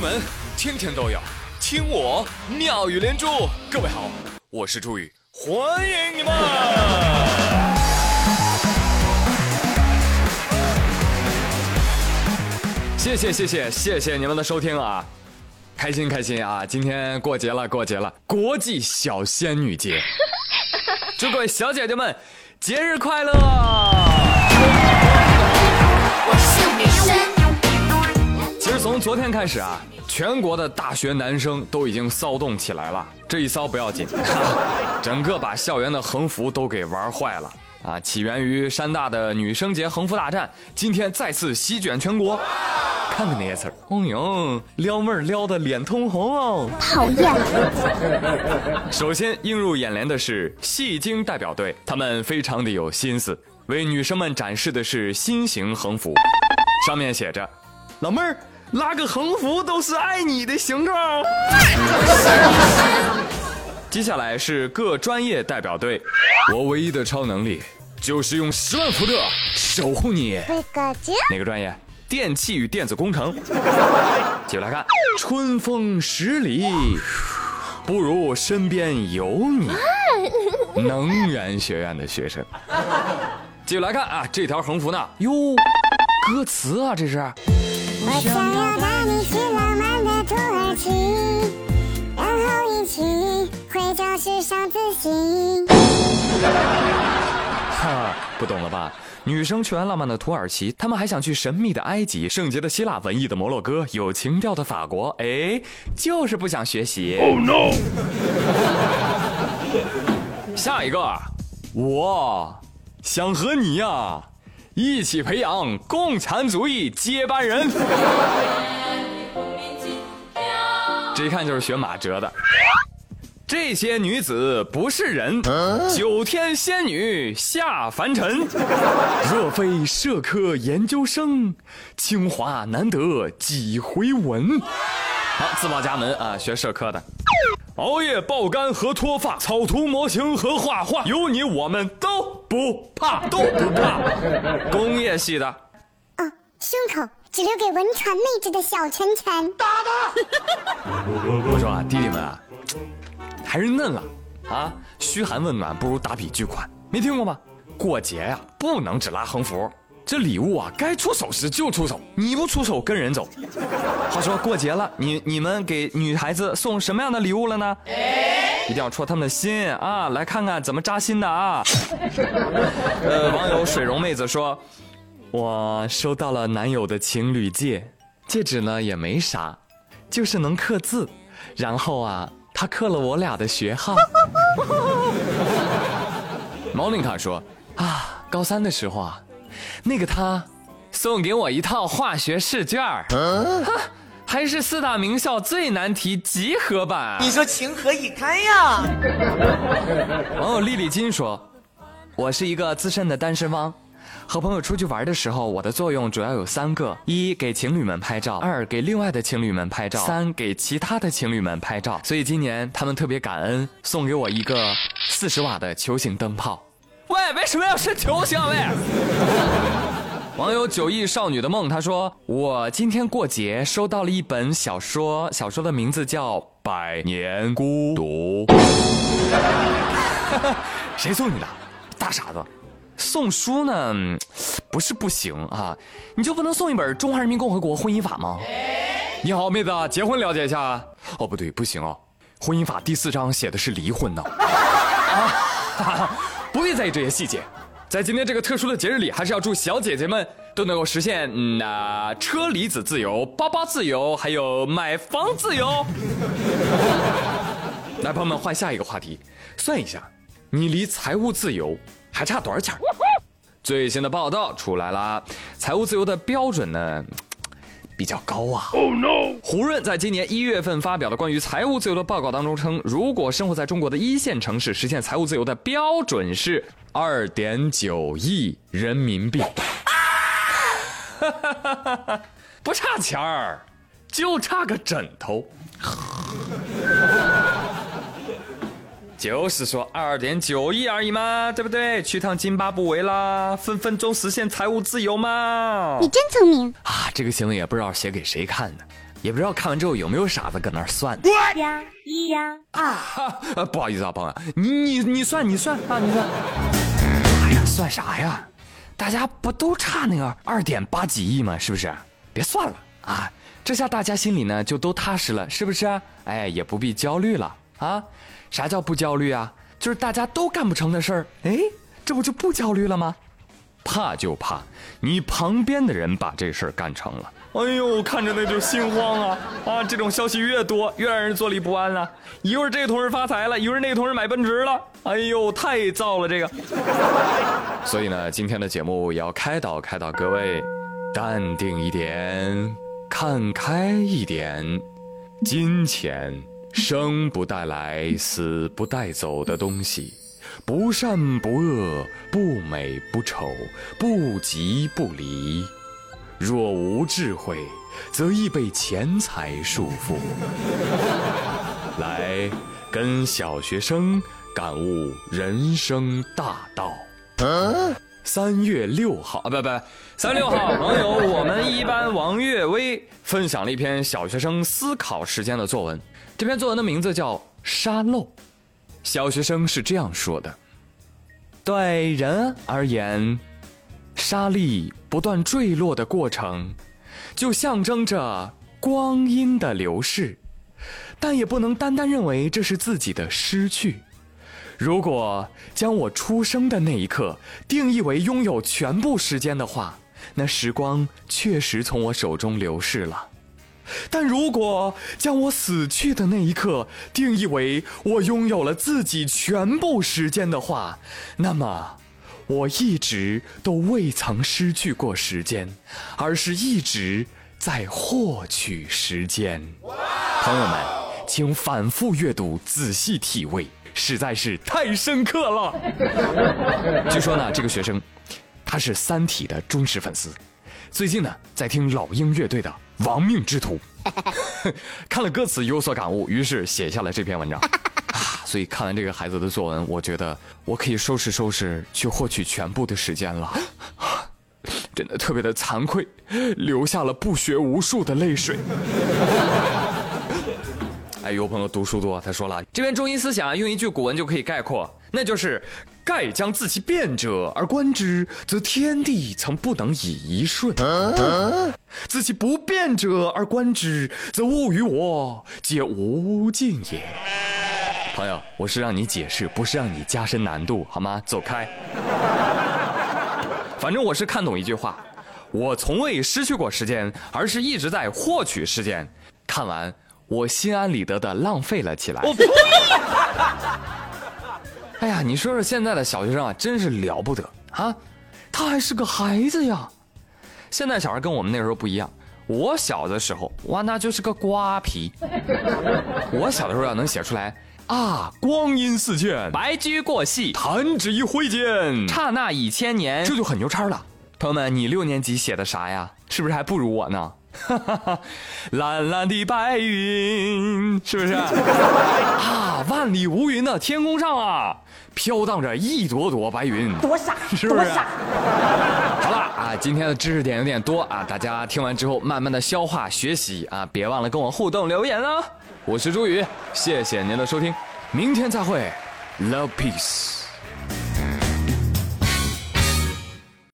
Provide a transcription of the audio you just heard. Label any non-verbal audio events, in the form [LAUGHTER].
门天天都有听我妙语连珠。各位好，我是朱宇，欢迎你们！谢谢谢谢谢谢你们的收听啊，开心开心啊！今天过节了过节了，国际小仙女节，祝各位小姐姐们节日快乐！昨天开始啊，全国的大学男生都已经骚动起来了。这一骚不要紧，[LAUGHS] 整个把校园的横幅都给玩坏了啊！起源于山大的女生节横幅大战，今天再次席卷全国。看看那些词儿，哦呦，撩妹儿撩的脸通红哦，讨厌。首先映入眼帘的是戏精代表队，他们非常的有心思，为女生们展示的是新型横幅，上面写着：“老妹儿拉个横幅都是爱你的形状。[LAUGHS] ”接下来是各专业代表队，我唯一的超能力就是用十万伏特守护你。哪个专业？电气与电子工程，[LAUGHS] 继续来看，春风十里，不如身边有你。能源学院的学生，[LAUGHS] 继续来看啊，这条横幅呢？哟，歌词啊，这是。我想要带你去浪漫的土耳其，然后一起回教室上自习。[LAUGHS] 哈，不懂了吧？女生去完浪漫的土耳其，她们还想去神秘的埃及、圣洁的希腊、文艺的摩洛哥、有情调的法国。哎，就是不想学习。Oh no！[LAUGHS] 下一个，我想和你呀一起培养共产主义接班人。[LAUGHS] 这一看就是学马哲的。这些女子不是人，九天仙女下凡尘。[LAUGHS] 若非社科研究生，清华难得几回闻。好，自报家门啊，学社科的。熬夜爆肝和脱发，草图模型和画画，有你我们都不怕，都不怕。[LAUGHS] 工业系的。哦，胸口只留给文传妹子的小拳拳。打他！[LAUGHS] 我说啊，弟弟们啊。还是嫩了，啊！嘘寒问暖不如打笔巨款，没听过吗？过节呀，不能只拉横幅，这礼物啊，该出手时就出手，你不出手跟人走。话说过节了，你你们给女孩子送什么样的礼物了呢？一定要戳他们的心啊！来看看怎么扎心的啊！[LAUGHS] 呃，网友水溶妹子说，我收到了男友的情侣戒，戒指呢也没啥，就是能刻字，然后啊。他刻了我俩的学号。[LAUGHS] 毛林卡说：“啊，高三的时候啊，那个他送给我一套化学试卷儿，还是四大名校最难题集合版。你说情何以堪呀？” [LAUGHS] 网友丽丽金说：“我是一个资深的单身汪。”和朋友出去玩的时候，我的作用主要有三个：一给情侣们拍照，二给另外的情侣们拍照，三给其他的情侣们拍照。所以今年他们特别感恩，送给我一个四十瓦的球形灯泡。喂，为什么要是球形？喂！[LAUGHS] 网友九亿少女的梦，他说：“我今天过节收到了一本小说，小说的名字叫《百年孤独》。[LAUGHS] 谁送你的？大傻子！”送书呢，不是不行啊，你就不能送一本《中华人民共和国婚姻法》吗？你好，妹子，结婚了解一下。哦，不对，不行哦，婚姻法第四章写的是离婚呢。[LAUGHS] 啊，不必在意这些细节，在今天这个特殊的节日里，还是要祝小姐姐们都能够实现嗯那车厘子自由、包包自由，还有买房自由。[LAUGHS] 来，朋友们，换下一个话题，算一下，你离财务自由。还差多少钱？最新的报道出来了，财务自由的标准呢比较高啊。Oh no！胡润在今年一月份发表的关于财务自由的报告当中称，如果生活在中国的一线城市，实现财务自由的标准是二点九亿人民币。[LAUGHS] 不差钱儿，就差个枕头。就是说二点九亿而已嘛，对不对？去趟津巴布韦啦，分分钟实现财务自由嘛。你真聪明啊！这个行为也不知道写给谁看的，也不知道看完之后有没有傻子搁那儿算。呀一呀二，呃，不好意思啊，朋友，你你你算你算啊，你算。哎呀，算啥呀？大家不都差那个二点八几亿吗？是不是？别算了啊，这下大家心里呢就都踏实了，是不是？哎，也不必焦虑了啊。啥叫不焦虑啊？就是大家都干不成的事儿，哎，这不就不焦虑了吗？怕就怕你旁边的人把这事儿干成了。哎呦，看着那就心慌啊！啊，这种消息越多，越让人坐立不安啊！一会儿这个同事发财了，一会儿那个同事买奔驰了，哎呦，太燥了这个。[LAUGHS] 所以呢，今天的节目也要开导开导各位，淡定一点，看开一点。金钱生不带来，死不带走的东西，不善不恶，不美不丑，不急不离。若无智慧，则易被钱财束缚。来，跟小学生感悟人生大道。三月六号啊，不不，三月六号，朋友，我们一班王月薇分享了一篇小学生思考时间的作文。这篇作文的名字叫《沙漏》。小学生是这样说的：对人而言。沙粒不断坠落的过程，就象征着光阴的流逝，但也不能单单认为这是自己的失去。如果将我出生的那一刻定义为拥有全部时间的话，那时光确实从我手中流逝了；但如果将我死去的那一刻定义为我拥有了自己全部时间的话，那么。我一直都未曾失去过时间，而是一直在获取时间。朋友们，请反复阅读，仔细体味，实在是太深刻了。[LAUGHS] 据说呢，这个学生他是《三体》的忠实粉丝，最近呢在听老鹰乐队的《亡命之徒》，[LAUGHS] 看了歌词有所感悟，于是写下了这篇文章。[LAUGHS] 所以看完这个孩子的作文，我觉得我可以收拾收拾，去获取全部的时间了。[GASPS] 真的特别的惭愧，流下了不学无术的泪水。哎，有朋友读书多，他说了，这边中医思想用一句古文就可以概括，那就是“盖将自其变者而观之，则天地曾不能以一瞬；自其不变者而观之，则物与我皆无尽也。”朋友，我是让你解释，不是让你加深难度，好吗？走开。[LAUGHS] 反正我是看懂一句话，我从未失去过时间，而是一直在获取时间。看完，我心安理得的浪费了起来。我呸！[LAUGHS] 哎呀，你说说现在的小学生啊，真是了不得啊！他还是个孩子呀。现在小孩跟我们那时候不一样。我小的时候，哇，那就是个瓜皮。我小的时候要能写出来。啊！光阴似箭，白驹过隙，弹指一挥间，刹那已千年，这就很牛叉了。朋友们，你六年级写的啥呀？是不是还不如我呢？[LAUGHS] 蓝蓝的白云，是不是？[LAUGHS] 啊，万里无云的天空上啊，飘荡着一朵朵白云，多傻，是不是？好了啊，今天的知识点有点多啊，大家听完之后慢慢的消化学习啊，别忘了跟我互动留言啊。我是朱宇，谢谢您的收听，明天再会，Love Peace。